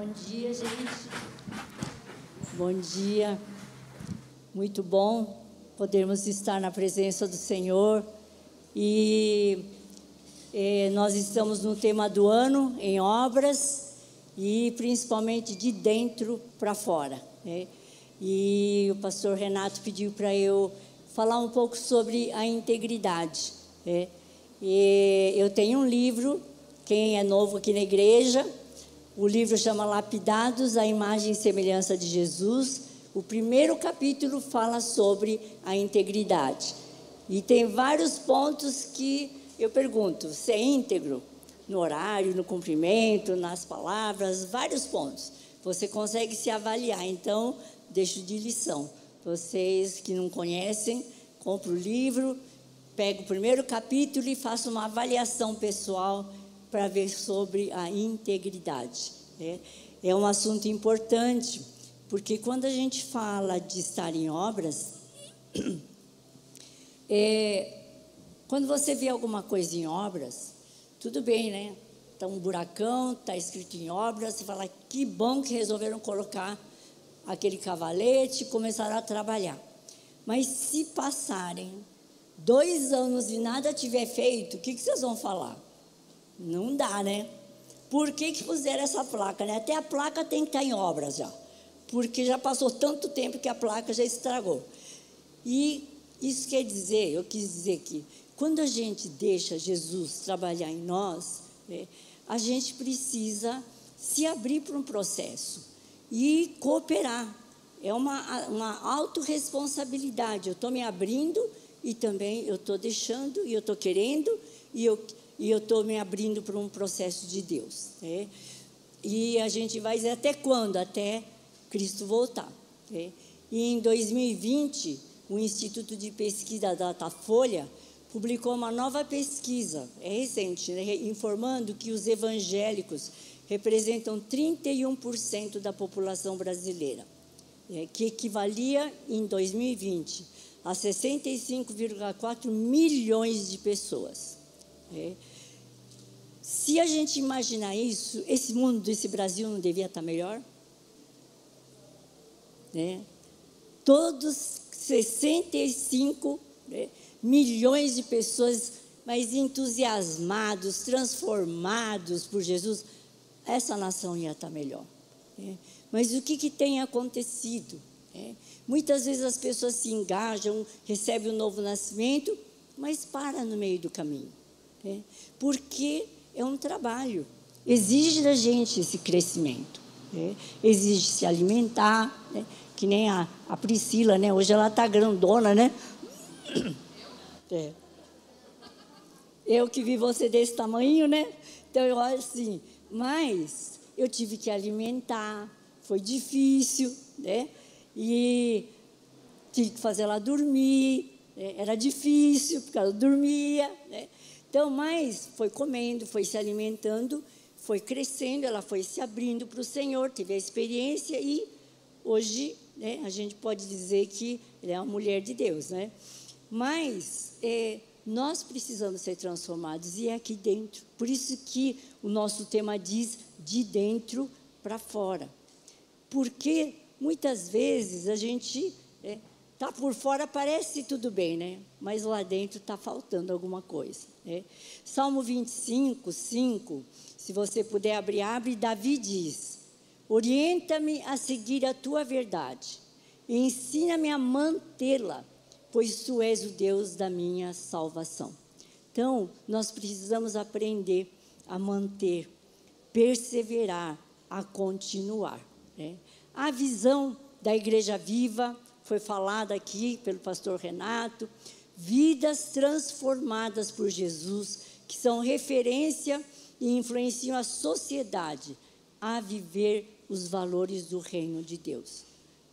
Bom dia, gente. Bom dia. Muito bom podermos estar na presença do Senhor. E eh, nós estamos no tema do ano, em obras, e principalmente de dentro para fora. Né? E o pastor Renato pediu para eu falar um pouco sobre a integridade. Né? Eu tenho um livro, quem é novo aqui na igreja, o livro chama Lapidados à Imagem e Semelhança de Jesus. O primeiro capítulo fala sobre a integridade. E tem vários pontos que eu pergunto: você é íntegro? No horário, no cumprimento, nas palavras, vários pontos. Você consegue se avaliar. Então, deixo de lição. Vocês que não conhecem, compre o livro, pega o primeiro capítulo e faça uma avaliação pessoal para ver sobre a integridade. É, é um assunto importante, porque quando a gente fala de estar em obras, é, quando você vê alguma coisa em obras, tudo bem, né? Está um buracão, está escrito em obras, você fala, que bom que resolveram colocar aquele cavalete e começaram a trabalhar. Mas se passarem dois anos e nada tiver feito, o que, que vocês vão falar? Não dá, né? Por que, que fizeram essa placa? Né? Até a placa tem que estar em obras já. Porque já passou tanto tempo que a placa já estragou. E isso quer dizer, eu quis dizer que quando a gente deixa Jesus trabalhar em nós, né, a gente precisa se abrir para um processo e cooperar. É uma, uma autorresponsabilidade. Eu estou me abrindo e também eu estou deixando e eu estou querendo e eu e eu estou me abrindo para um processo de Deus. Né? E a gente vai dizer até quando? Até Cristo voltar. Né? E em 2020, o Instituto de Pesquisa Datafolha publicou uma nova pesquisa, é recente, né? informando que os evangélicos representam 31% da população brasileira, né? que equivalia em 2020 a 65,4 milhões de pessoas. Se a gente imaginar isso, esse mundo, esse Brasil não devia estar melhor? Né? Todos 65 né, milhões de pessoas, mas entusiasmados, transformados por Jesus, essa nação ia estar melhor. Né? Mas o que, que tem acontecido? Né? Muitas vezes as pessoas se engajam, recebem o um novo nascimento, mas para no meio do caminho. Né? Porque é um trabalho. Exige da gente esse crescimento. Né? Exige se alimentar, né? que nem a, a Priscila, né? Hoje ela está grandona, né? É. Eu que vi você desse tamanho, né? Então eu olho assim, mas eu tive que alimentar, foi difícil, né? E tive que fazer ela dormir, né? era difícil, porque ela dormia, né? Então, mas foi comendo, foi se alimentando, foi crescendo, ela foi se abrindo para o Senhor, teve a experiência e hoje né, a gente pode dizer que ela é uma mulher de Deus, né? Mas é, nós precisamos ser transformados e é aqui dentro. Por isso que o nosso tema diz de dentro para fora. Porque muitas vezes a gente é, Tá por fora parece tudo bem, né? Mas lá dentro está faltando alguma coisa. Né? Salmo 25, 5, se você puder abrir, abre, Davi diz: Orienta-me a seguir a tua verdade e ensina-me a mantê-la, pois tu és o Deus da minha salvação. Então, nós precisamos aprender a manter, perseverar, a continuar. Né? A visão da igreja viva foi falada aqui pelo pastor Renato, vidas transformadas por Jesus, que são referência e influenciam a sociedade a viver os valores do reino de Deus.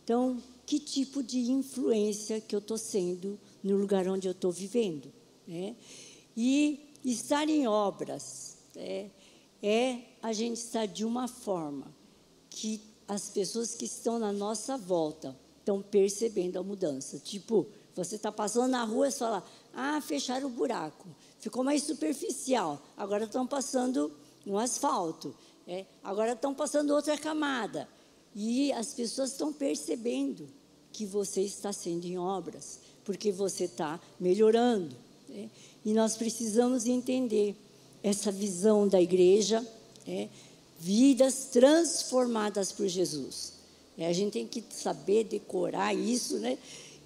Então, que tipo de influência que eu estou sendo no lugar onde eu estou vivendo? Né? E estar em obras é, é a gente estar de uma forma que as pessoas que estão na nossa volta estão percebendo a mudança. Tipo, você está passando na rua e fala, ah, fecharam o buraco. Ficou mais superficial. Agora estão passando um asfalto. É, agora estão passando outra camada. E as pessoas estão percebendo que você está sendo em obras, porque você está melhorando. Né? E nós precisamos entender essa visão da igreja, é, vidas transformadas por Jesus. É, a gente tem que saber decorar isso, né?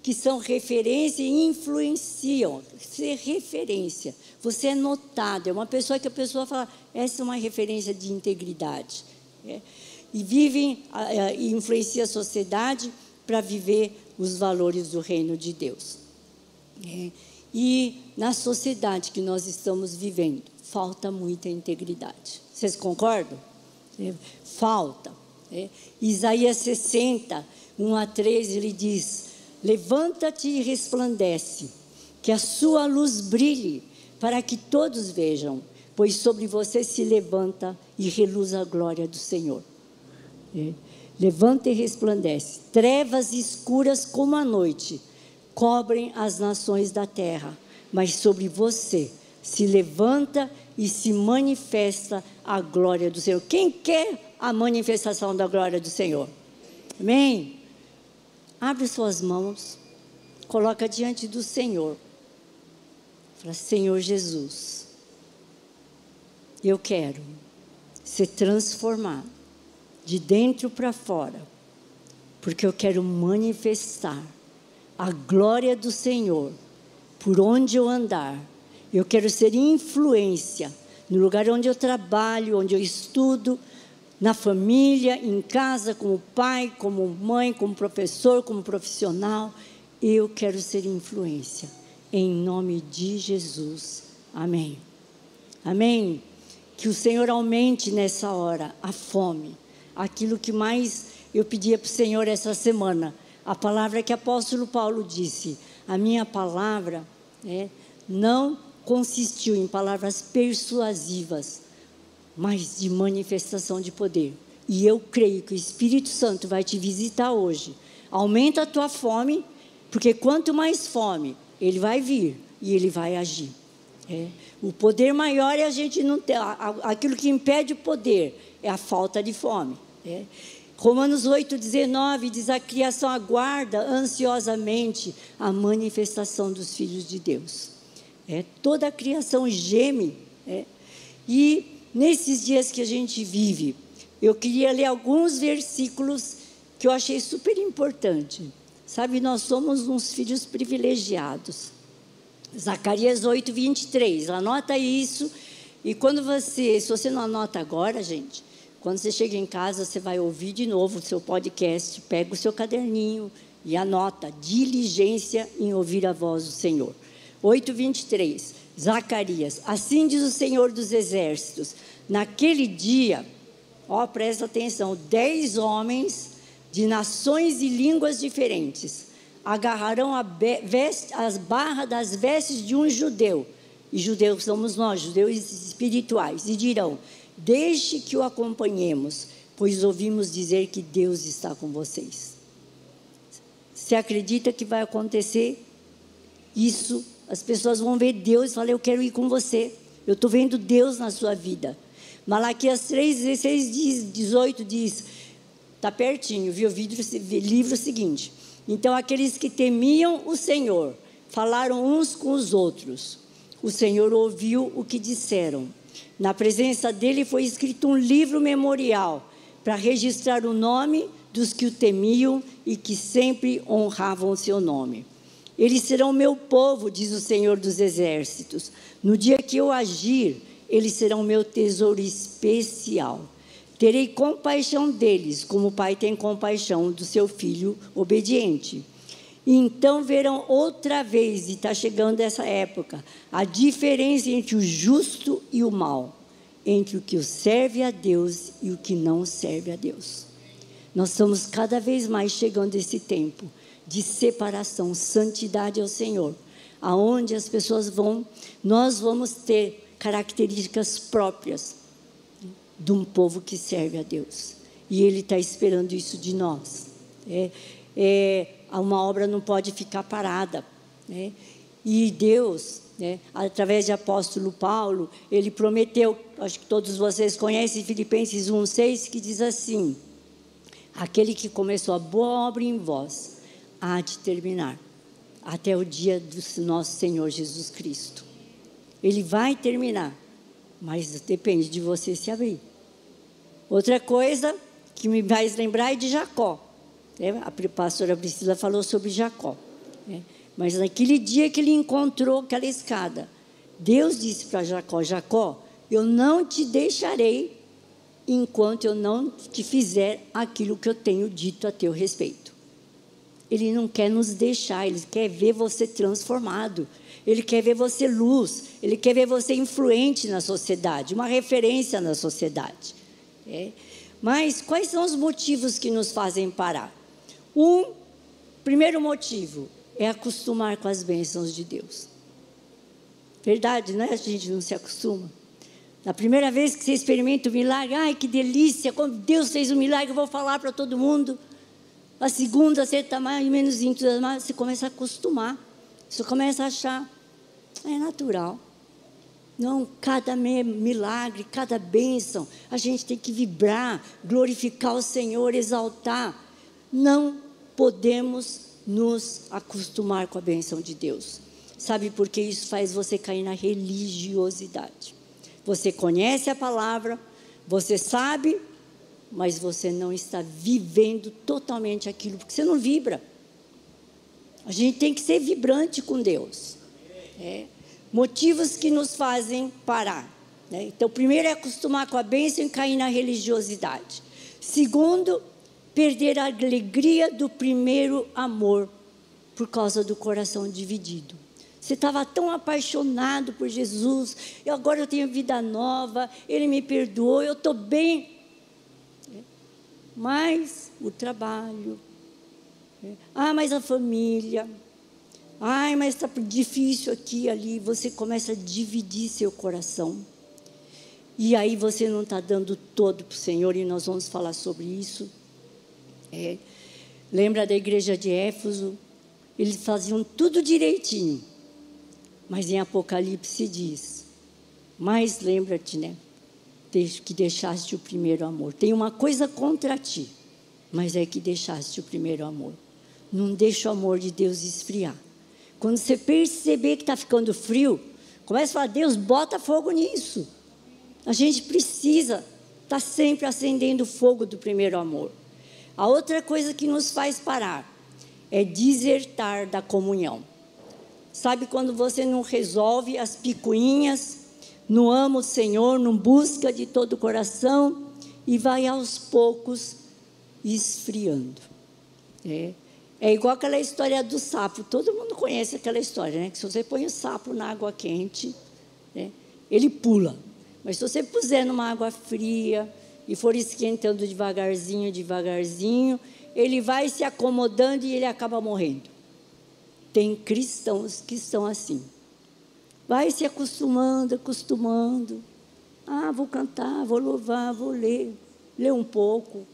que são referência e influenciam. Ser referência. Você é notado, é uma pessoa que a pessoa fala, essa é uma referência de integridade. É? E vivem e influencia a sociedade para viver os valores do reino de Deus. É? E na sociedade que nós estamos vivendo, falta muita integridade. Vocês concordam? É, falta. É. Isaías 60, 1 a 13, ele diz: Levanta-te e resplandece, que a sua luz brilhe, para que todos vejam, pois sobre você se levanta e reluz a glória do Senhor. É. Levanta e resplandece. Trevas escuras como a noite cobrem as nações da terra, mas sobre você se levanta e se manifesta a glória do Senhor. Quem quer a manifestação da glória do Senhor? Amém? Abre suas mãos, coloca diante do Senhor. Fala, Senhor Jesus, eu quero ser transformado de dentro para fora, porque eu quero manifestar a glória do Senhor por onde eu andar eu quero ser influência no lugar onde eu trabalho, onde eu estudo, na família, em casa, como pai, como mãe, como professor, como profissional. Eu quero ser influência. Em nome de Jesus. Amém. Amém. Que o Senhor aumente nessa hora a fome. Aquilo que mais eu pedia para o Senhor essa semana. A palavra que o apóstolo Paulo disse. A minha palavra é não consistiu em palavras persuasivas, mas de manifestação de poder. E eu creio que o Espírito Santo vai te visitar hoje. Aumenta a tua fome, porque quanto mais fome, ele vai vir e ele vai agir. É. O poder maior é a gente não ter. Aquilo que impede o poder é a falta de fome. É. Romanos 8, 19 diz: A criação aguarda ansiosamente a manifestação dos filhos de Deus. É, toda a criação geme. É. E nesses dias que a gente vive, eu queria ler alguns versículos que eu achei super importante. Sabe, nós somos uns filhos privilegiados. Zacarias 8, 23. Anota isso. E quando você, se você não anota agora, gente, quando você chega em casa, você vai ouvir de novo o seu podcast, pega o seu caderninho e anota diligência em ouvir a voz do Senhor. 8:23. Zacarias. Assim diz o Senhor dos Exércitos: Naquele dia, ó, presta atenção, dez homens de nações e línguas diferentes agarrarão veste, as barras das vestes de um judeu, e judeus somos nós, judeus espirituais, e dirão: Deixe que o acompanhemos, pois ouvimos dizer que Deus está com vocês. Você acredita que vai acontecer isso as pessoas vão ver Deus e falar: Eu quero ir com você. Eu estou vendo Deus na sua vida. Malaquias 3, 16, diz, 18 diz: Está pertinho, viu? O livro seguinte. Então, aqueles que temiam o Senhor falaram uns com os outros. O Senhor ouviu o que disseram. Na presença dele foi escrito um livro memorial para registrar o nome dos que o temiam e que sempre honravam o seu nome. Eles serão meu povo, diz o Senhor dos Exércitos. No dia que eu agir, eles serão meu tesouro especial. Terei compaixão deles, como o pai tem compaixão do seu filho obediente. Então verão outra vez, e está chegando essa época, a diferença entre o justo e o mal, entre o que serve a Deus e o que não serve a Deus. Nós estamos cada vez mais chegando a esse tempo de separação, santidade ao Senhor, aonde as pessoas vão, nós vamos ter características próprias de um povo que serve a Deus. E Ele está esperando isso de nós. É, é, uma obra não pode ficar parada. Né? E Deus, né, através de apóstolo Paulo, ele prometeu, acho que todos vocês conhecem Filipenses 1,6, que diz assim: Aquele que começou a boa obra em vós, há de terminar, até o dia do nosso Senhor Jesus Cristo. Ele vai terminar, mas depende de você se abrir. Outra coisa que me faz lembrar é de Jacó. Né? A pastora Priscila falou sobre Jacó. Né? Mas naquele dia que ele encontrou aquela escada, Deus disse para Jacó: Jacó, eu não te deixarei enquanto eu não te fizer aquilo que eu tenho dito a teu respeito. Ele não quer nos deixar, ele quer ver você transformado. Ele quer ver você luz, ele quer ver você influente na sociedade, uma referência na sociedade. É. Mas quais são os motivos que nos fazem parar? Um, primeiro motivo é acostumar com as bênçãos de Deus. Verdade, né? A gente não se acostuma. Na primeira vez que você experimenta o milagre, ai que delícia, quando Deus fez um milagre, eu vou falar para todo mundo. A segunda, você está mais ou menos entusiasmado, você começa a acostumar. Você começa a achar, é natural. Não, cada milagre, cada bênção, a gente tem que vibrar, glorificar o Senhor, exaltar. Não podemos nos acostumar com a bênção de Deus. Sabe por que isso faz você cair na religiosidade? Você conhece a palavra, você sabe, mas você não está vivendo totalmente aquilo, porque você não vibra. A gente tem que ser vibrante com Deus. É. Motivos que nos fazem parar. Né? Então, primeiro é acostumar com a bênção e cair na religiosidade. Segundo, perder a alegria do primeiro amor por causa do coração dividido. Você estava tão apaixonado por Jesus, e agora eu tenho vida nova, Ele me perdoou, eu estou bem. Mas o trabalho, ah, mas a família, ai, mas está difícil aqui ali. Você começa a dividir seu coração. E aí você não está dando todo para o Senhor, e nós vamos falar sobre isso. É. Lembra da igreja de Éfeso? Eles faziam tudo direitinho. Mas em Apocalipse diz: Mas lembra-te, né? Que deixaste o primeiro amor. Tem uma coisa contra ti, mas é que deixaste o primeiro amor. Não deixa o amor de Deus esfriar. Quando você perceber que está ficando frio, comece a falar: Deus, bota fogo nisso. A gente precisa estar tá sempre acendendo o fogo do primeiro amor. A outra coisa que nos faz parar é desertar da comunhão. Sabe quando você não resolve as picuinhas, não ama o Senhor, não busca de todo o coração e vai aos poucos esfriando. É, é igual aquela história do sapo. Todo mundo conhece aquela história, né? Que se você põe o sapo na água quente, né? ele pula. Mas se você puser numa água fria e for esquentando devagarzinho, devagarzinho, ele vai se acomodando e ele acaba morrendo. Tem cristãos que estão assim. Vai se acostumando, acostumando. Ah, vou cantar, vou louvar, vou ler, ler um pouco.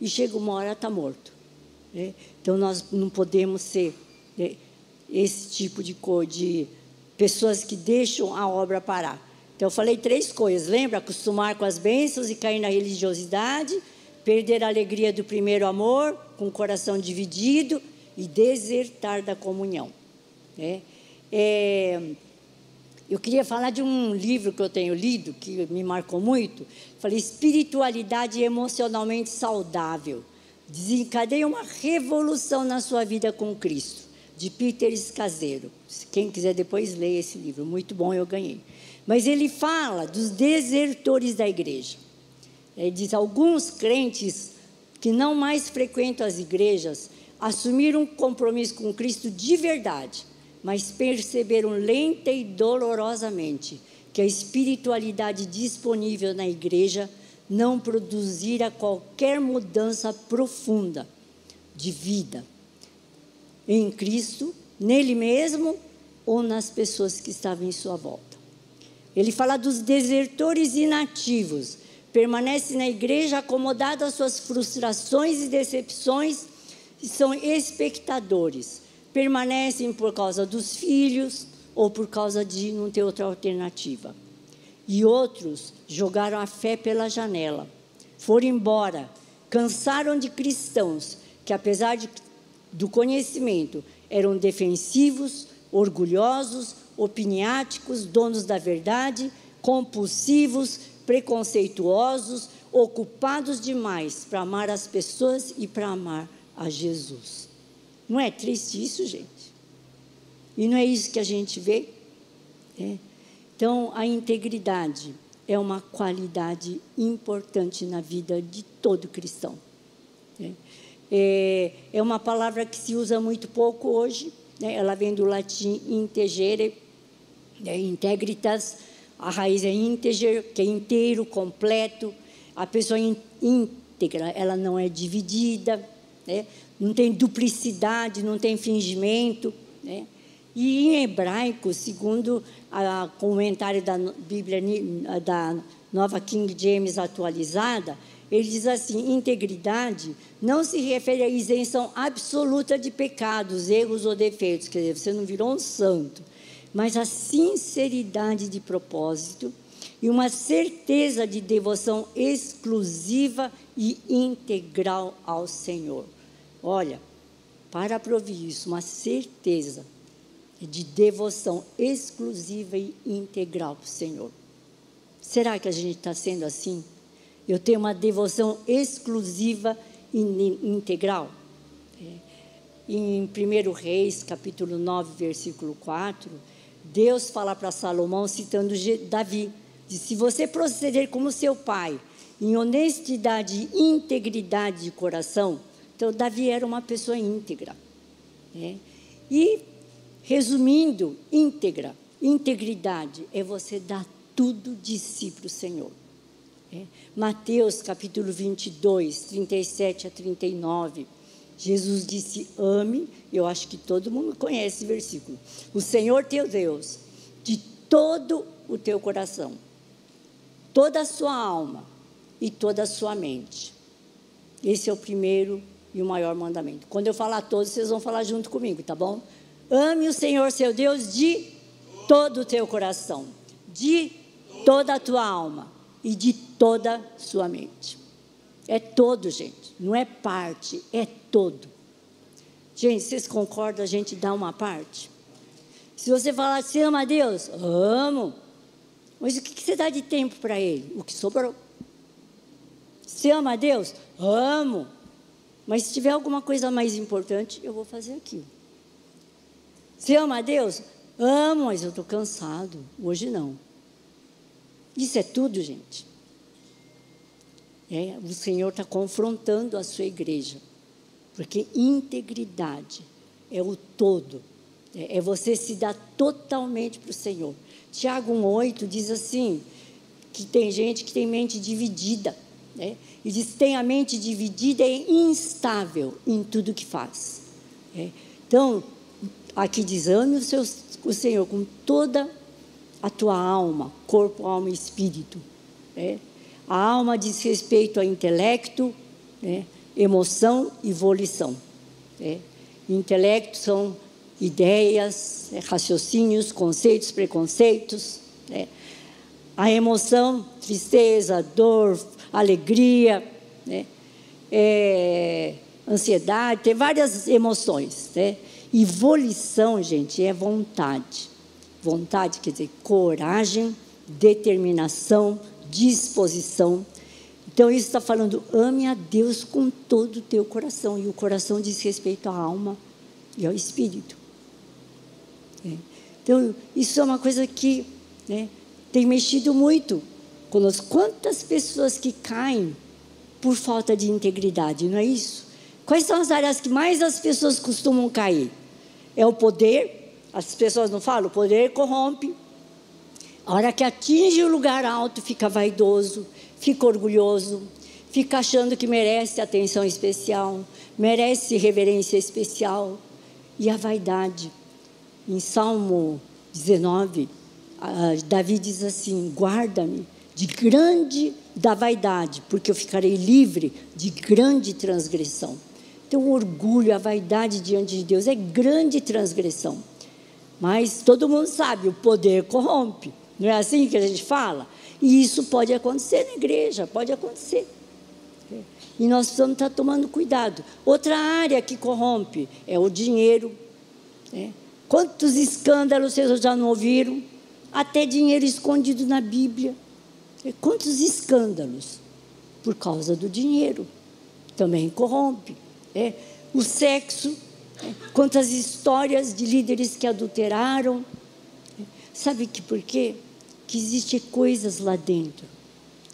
E chega uma hora, está morto. Né? Então nós não podemos ser né, esse tipo de, de pessoas que deixam a obra parar. Então eu falei três coisas, lembra? Acostumar com as bênçãos e cair na religiosidade, perder a alegria do primeiro amor, com o coração dividido e desertar da comunhão. Né? É, eu queria falar de um livro que eu tenho lido, que me marcou muito. Falei, Espiritualidade Emocionalmente Saudável. Desencadeia uma revolução na sua vida com Cristo, de Peter Escaseiro. Quem quiser depois ler esse livro, muito bom, eu ganhei. Mas ele fala dos desertores da igreja. Ele diz: alguns crentes que não mais frequentam as igrejas assumiram um compromisso com Cristo de verdade, mas perceberam lenta e dolorosamente que a espiritualidade disponível na igreja não produzira qualquer mudança profunda de vida em Cristo, nele mesmo ou nas pessoas que estavam em sua volta. Ele fala dos desertores inativos, permanece na igreja acomodado às suas frustrações e decepções e são espectadores. Permanecem por causa dos filhos ou por causa de não ter outra alternativa. E outros jogaram a fé pela janela, foram embora, cansaram de cristãos que, apesar de, do conhecimento, eram defensivos, orgulhosos, opiniáticos, donos da verdade, compulsivos, preconceituosos, ocupados demais para amar as pessoas e para amar a Jesus. Não é triste isso, gente? E não é isso que a gente vê? É. Então, a integridade é uma qualidade importante na vida de todo cristão. É, é, é uma palavra que se usa muito pouco hoje, né? ela vem do latim integere, é, integritas, a raiz é integer, que é inteiro, completo. A pessoa íntegra, ela não é dividida, né? não tem duplicidade, não tem fingimento. Né? E em hebraico, segundo o comentário da Bíblia da Nova King James atualizada, ele diz assim: integridade não se refere à isenção absoluta de pecados, erros ou defeitos, quer dizer, você não virou um santo, mas a sinceridade de propósito e uma certeza de devoção exclusiva e integral ao Senhor. Olha, para prover isso, uma certeza de devoção exclusiva e integral para o Senhor. Será que a gente está sendo assim? Eu tenho uma devoção exclusiva e integral? É. Em 1 Reis, capítulo 9, versículo 4, Deus fala para Salomão, citando Davi, diz, se você proceder como seu pai, em honestidade e integridade de coração, então, Davi era uma pessoa íntegra. Né? E, resumindo, íntegra, integridade é você dar tudo de si para o Senhor. Né? Mateus capítulo 22, 37 a 39. Jesus disse: ame, eu acho que todo mundo conhece esse versículo. O Senhor teu Deus, de todo o teu coração, toda a sua alma e toda a sua mente. Esse é o primeiro e o maior mandamento. Quando eu falar todos, vocês vão falar junto comigo, tá bom? Ame o Senhor seu Deus de todo o teu coração, de toda a tua alma e de toda a sua mente. É todo, gente, não é parte, é todo. Gente, vocês concordam a gente dar uma parte? Se você falar, você ama a Deus? Amo. Mas o que você dá de tempo para Ele? O que sobrou. Você ama a Deus? Amo. Mas se tiver alguma coisa mais importante, eu vou fazer aquilo. Você ama a Deus? Amo, mas eu estou cansado. Hoje não. Isso é tudo, gente. É, o Senhor está confrontando a sua igreja. Porque integridade é o todo. É, é você se dar totalmente para o Senhor. Tiago 1,8 diz assim: que tem gente que tem mente dividida. Né? E diz: tem a mente dividida e instável em tudo que faz. É. Então, aqui diz: ame o, seu, o Senhor com toda a tua alma, corpo, alma e espírito. É. A alma diz respeito ao intelecto, é, emoção e volição. É. Intelecto são ideias, é, raciocínios, conceitos, preconceitos. A emoção, tristeza, dor, alegria, né? É, ansiedade, tem várias emoções. Né? E volição, gente, é vontade. Vontade quer dizer coragem, determinação, disposição. Então, isso está falando, ame a Deus com todo o teu coração. E o coração diz respeito à alma e ao espírito. É. Então, isso é uma coisa que né, tem mexido muito conosco. Quantas pessoas que caem por falta de integridade, não é isso? Quais são as áreas que mais as pessoas costumam cair? É o poder, as pessoas não falam, o poder corrompe. A hora que atinge o lugar alto, fica vaidoso, fica orgulhoso, fica achando que merece atenção especial, merece reverência especial. E a vaidade. Em Salmo 19, Davi diz assim: guarda-me de grande da vaidade, porque eu ficarei livre de grande transgressão. Então, o orgulho, a vaidade diante de Deus é grande transgressão. Mas todo mundo sabe, o poder corrompe. Não é assim que a gente fala? E isso pode acontecer na igreja, pode acontecer. E nós precisamos estar tomando cuidado. Outra área que corrompe é o dinheiro. Né? Quantos escândalos vocês já não ouviram? Até dinheiro escondido na Bíblia. Quantos escândalos? Por causa do dinheiro. Também corrompe. É. O sexo. É. Quantas histórias de líderes que adulteraram. É. Sabe que por quê? Que existem coisas lá dentro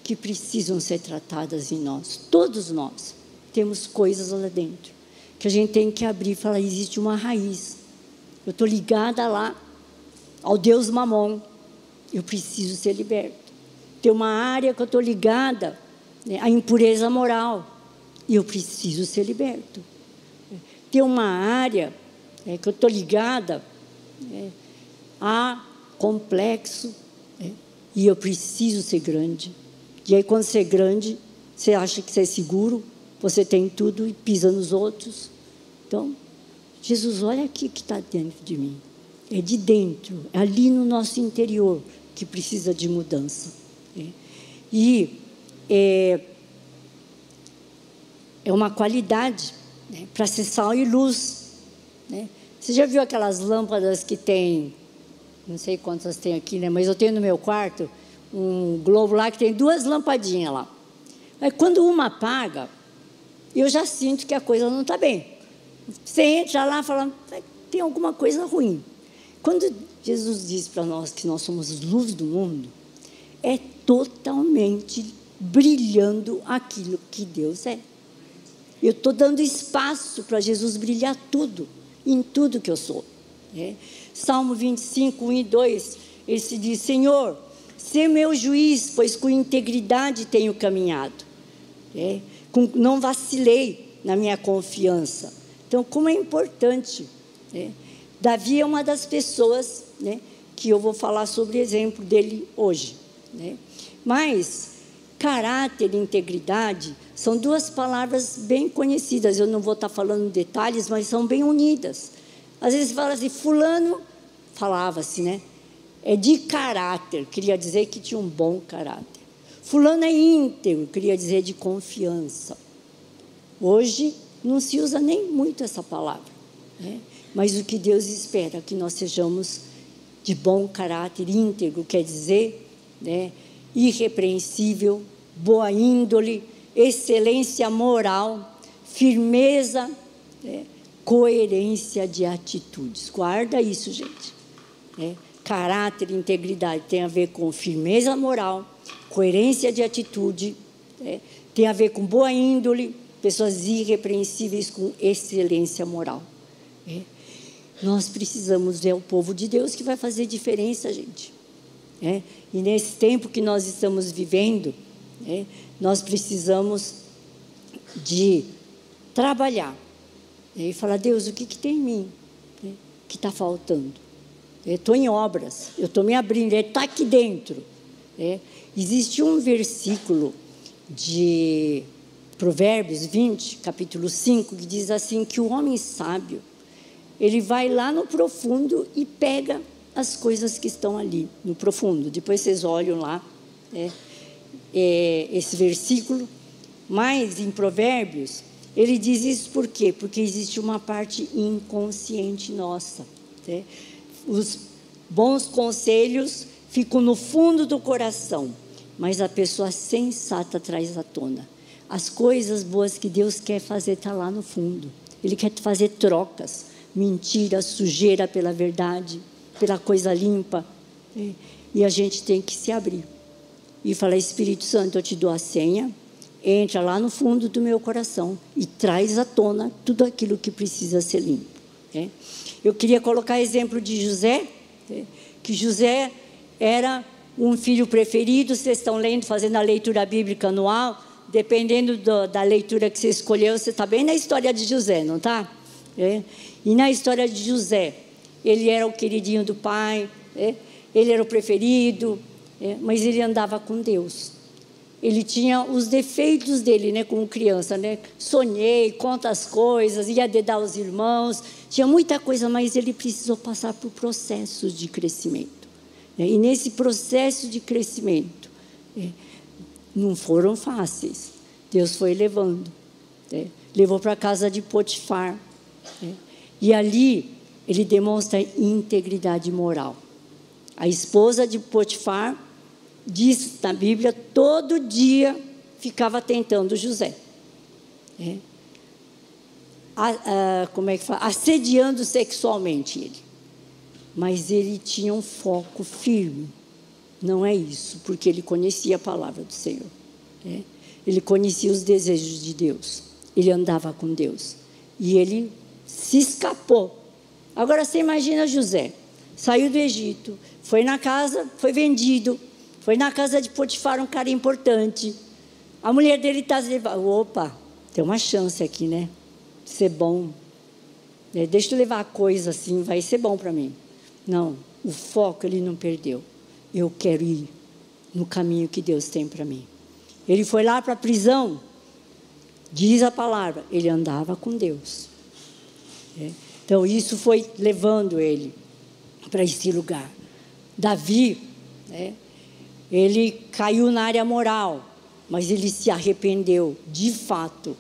que precisam ser tratadas em nós. Todos nós temos coisas lá dentro que a gente tem que abrir e falar: existe uma raiz. Eu estou ligada lá ao Deus Mamon. Eu preciso ser liberto. Tem uma área que eu estou ligada né, à impureza moral. E eu preciso ser liberto. Tem uma área é, que eu estou ligada é, a complexo. É, e eu preciso ser grande. E aí, quando você é grande, você acha que você é seguro, você tem tudo e pisa nos outros. Então, Jesus, olha aqui que está dentro de mim. É de dentro, é ali no nosso interior que precisa de mudança. E é, é uma qualidade né, para ser sal e luz. Né? Você já viu aquelas lâmpadas que tem, não sei quantas tem aqui, né, mas eu tenho no meu quarto um globo lá que tem duas lampadinhas lá. Mas quando uma apaga, eu já sinto que a coisa não está bem. Você entra lá falando, tem alguma coisa ruim. Quando Jesus diz para nós que nós somos luz do mundo, é totalmente brilhando aquilo que Deus é. Eu estou dando espaço para Jesus brilhar tudo, em tudo que eu sou. É. Salmo 25, 1 e 2, ele se diz: Senhor, Ser meu juiz, pois com integridade tenho caminhado. É, com, não vacilei na minha confiança. Então, como é importante. É, Davi é uma das pessoas né, que eu vou falar sobre o exemplo dele hoje. Né? Mas caráter e integridade são duas palavras bem conhecidas. Eu não vou estar falando detalhes, mas são bem unidas. Às vezes fala assim, fulano falava-se, né? é de caráter, queria dizer que tinha um bom caráter. Fulano é íntegro, queria dizer de confiança. Hoje não se usa nem muito essa palavra, né? mas o que Deus espera que nós sejamos de bom caráter, íntegro, quer dizer, né? Irrepreensível, boa índole, excelência moral, firmeza, né? coerência de atitudes. Guarda isso, gente. Né? caráter e integridade tem a ver com firmeza moral, coerência de atitude, né? tem a ver com boa índole, pessoas irrepreensíveis com excelência moral. Né? Nós precisamos ver o povo de Deus que vai fazer diferença, gente. Né? E nesse tempo que nós estamos vivendo, né? nós precisamos de trabalhar né? e falar: Deus, o que, que tem em mim né? que está faltando? Eu estou em obras, eu estou me abrindo, está aqui dentro. É. Existe um versículo de Provérbios 20, capítulo 5, que diz assim: que o homem sábio, ele vai lá no profundo e pega as coisas que estão ali, no profundo. Depois vocês olham lá é, é, esse versículo. Mas em Provérbios, ele diz isso por quê? Porque existe uma parte inconsciente nossa. Né? os bons conselhos ficam no fundo do coração, mas a pessoa sensata traz à tona. As coisas boas que Deus quer fazer está lá no fundo. Ele quer fazer trocas, mentira, sujeira pela verdade, pela coisa limpa. E a gente tem que se abrir e falar: Espírito Santo, eu te dou a senha, entra lá no fundo do meu coração e traz à tona tudo aquilo que precisa ser limpo. É. Eu queria colocar exemplo de José, é, que José era um filho preferido. Vocês estão lendo, fazendo a leitura bíblica anual. Dependendo do, da leitura que você escolheu, você está bem na história de José, não está? É. E na história de José, ele era o queridinho do pai, é. ele era o preferido, é. mas ele andava com Deus. ele tinha os defeitos dele, né, como criança, né? Sonhei, conta as coisas, ia dedar os irmãos, tinha muita coisa, mas ele precisou passar por processos de crescimento. Né? E nesse processo de crescimento, é, não foram fáceis. Deus foi levando, né? levou para a casa de Potifar, né? e ali ele demonstra integridade moral. A esposa de Potifar diz na Bíblia, todo dia ficava tentando José. É. A, a, como é que fala? Assediando sexualmente ele. Mas ele tinha um foco firme. Não é isso, porque ele conhecia a palavra do Senhor. É. Ele conhecia os desejos de Deus. Ele andava com Deus. E ele se escapou. Agora você imagina José. Saiu do Egito, foi na casa, foi vendido, foi na casa de Potifar, um cara importante. A mulher dele está dizendo: opa, tem uma chance aqui, né? De ser bom. É, deixa eu levar a coisa assim, vai ser bom para mim. Não, o foco ele não perdeu. Eu quero ir no caminho que Deus tem para mim. Ele foi lá para a prisão, diz a palavra, ele andava com Deus. É. Então isso foi levando ele para esse lugar. Davi, né, ele caiu na área moral, mas ele se arrependeu de fato.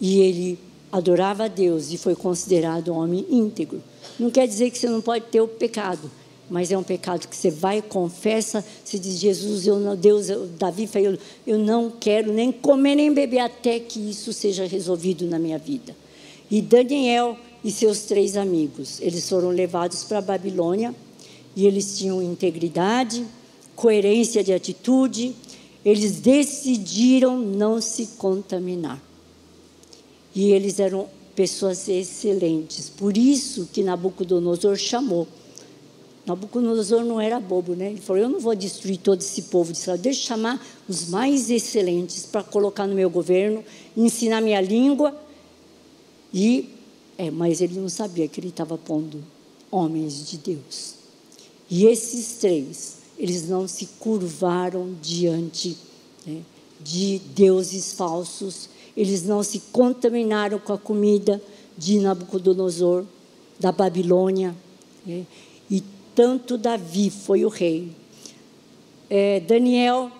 E ele adorava a Deus e foi considerado um homem íntegro. Não quer dizer que você não pode ter o pecado, mas é um pecado que você vai, confessa, se diz, Jesus, eu não, Deus, eu, Davi falou, eu não quero nem comer nem beber até que isso seja resolvido na minha vida. E Daniel e seus três amigos, eles foram levados para a Babilônia e eles tinham integridade, coerência de atitude, eles decidiram não se contaminar. E eles eram pessoas excelentes. Por isso que Nabucodonosor chamou. Nabucodonosor não era bobo, né? Ele falou: Eu não vou destruir todo esse povo de Israel, deixa eu chamar os mais excelentes para colocar no meu governo, ensinar minha língua. E, é, mas ele não sabia que ele estava pondo homens de Deus. E esses três eles não se curvaram diante né, de deuses falsos, eles não se contaminaram com a comida de Nabucodonosor, da Babilônia. Né, e tanto Davi foi o rei. É, Daniel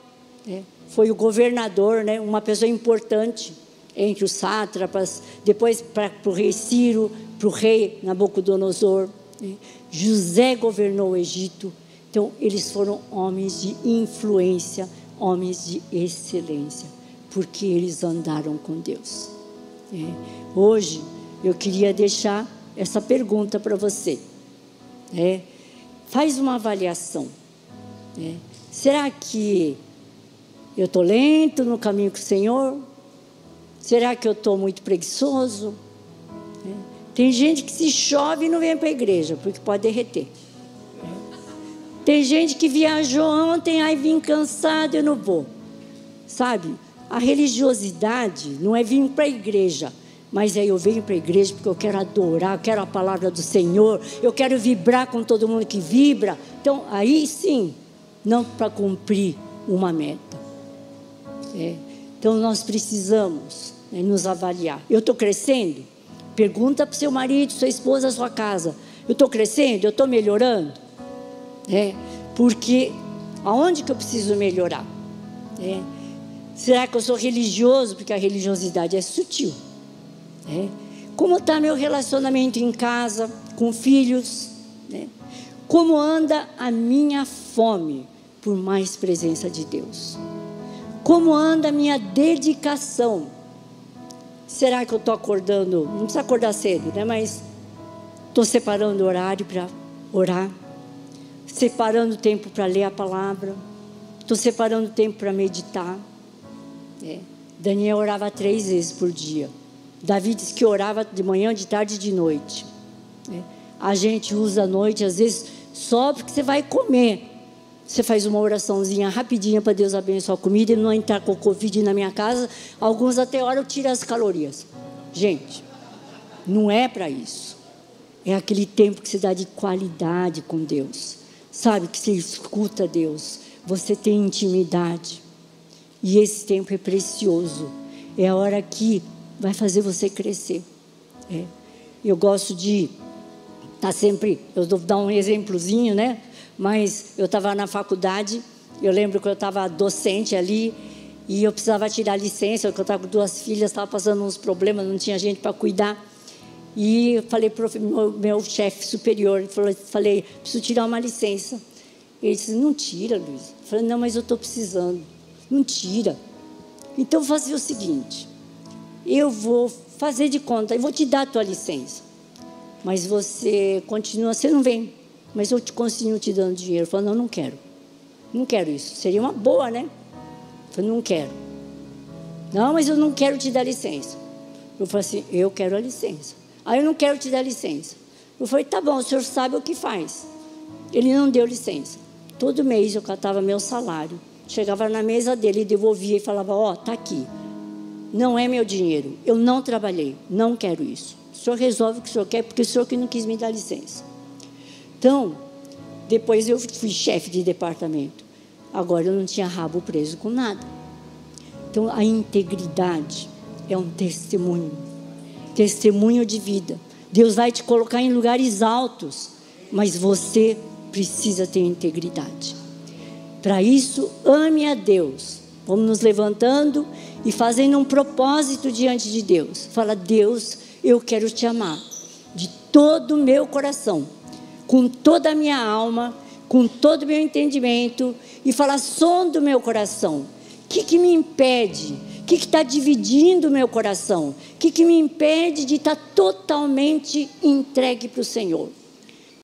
né, foi o governador, né, uma pessoa importante entre os sátrapas, depois para o rei Ciro, para o rei Nabucodonosor. Né. José governou o Egito. Então, eles foram homens de influência, homens de excelência, porque eles andaram com Deus. É. Hoje, eu queria deixar essa pergunta para você. É. Faz uma avaliação. É. Será que eu estou lento no caminho com o Senhor? Será que eu estou muito preguiçoso? É. Tem gente que se chove não vem para a igreja, porque pode derreter. Tem gente que viajou ontem, aí vim cansado, eu não vou. Sabe? A religiosidade não é vir para a igreja, mas aí eu venho para a igreja porque eu quero adorar, eu quero a palavra do Senhor, eu quero vibrar com todo mundo que vibra. Então, aí sim, não para cumprir uma meta. É. Então, nós precisamos né, nos avaliar. Eu estou crescendo? Pergunta para o seu marido, sua esposa, sua casa. Eu estou crescendo? Eu estou melhorando? É, porque aonde que eu preciso melhorar? É, será que eu sou religioso? Porque a religiosidade é sutil. É, como está meu relacionamento em casa, com filhos? É, como anda a minha fome por mais presença de Deus? Como anda a minha dedicação? Será que eu estou acordando? Não precisa acordar cedo, né? Mas estou separando horário para orar separando tempo para ler a palavra, estou separando tempo para meditar. É. Daniel orava três vezes por dia. Davi disse que orava de manhã, de tarde e de noite. É. A gente usa a noite, às vezes, só porque você vai comer. Você faz uma oraçãozinha rapidinha para Deus abençoar a comida e não entrar com Covid na minha casa. Alguns até hora eu tiro as calorias. Gente, não é para isso. É aquele tempo que você dá de qualidade com Deus. Sabe que você escuta Deus, você tem intimidade. E esse tempo é precioso. É a hora que vai fazer você crescer. É. Eu gosto de estar tá sempre. Eu vou dar um exemplozinho, né? Mas eu estava na faculdade. Eu lembro que eu estava docente ali e eu precisava tirar licença, porque eu estava com duas filhas, estava passando uns problemas, não tinha gente para cuidar. E eu falei para o meu, meu chefe superior, falei, falei, preciso tirar uma licença. Ele disse, não tira, Luiz. Eu falei, não, mas eu estou precisando. Não tira. Então, fazer o seguinte, eu vou fazer de conta, eu vou te dar a tua licença. Mas você continua, você não vem, mas eu te continuo te dando dinheiro. Falei, não, não quero. Não quero isso. Seria uma boa, né? Eu falei, não quero. Não, mas eu não quero te dar licença. Eu falei assim, eu quero a licença. Aí eu não quero te dar licença. Eu falei, tá bom, o senhor sabe o que faz. Ele não deu licença. Todo mês eu catava meu salário. Chegava na mesa dele, devolvia e falava, ó, oh, tá aqui. Não é meu dinheiro. Eu não trabalhei. Não quero isso. O senhor resolve o que o senhor quer, porque o senhor que não quis me dar licença. Então, depois eu fui chefe de departamento. Agora eu não tinha rabo preso com nada. Então, a integridade é um testemunho testemunho de vida. Deus vai te colocar em lugares altos, mas você precisa ter integridade. Para isso, ame a Deus. Vamos nos levantando e fazendo um propósito diante de Deus. Fala, Deus, eu quero te amar de todo o meu coração, com toda a minha alma, com todo o meu entendimento, e fala, som do meu coração. O que, que me impede? O que está dividindo o meu coração? O que, que me impede de estar tá totalmente entregue para o Senhor?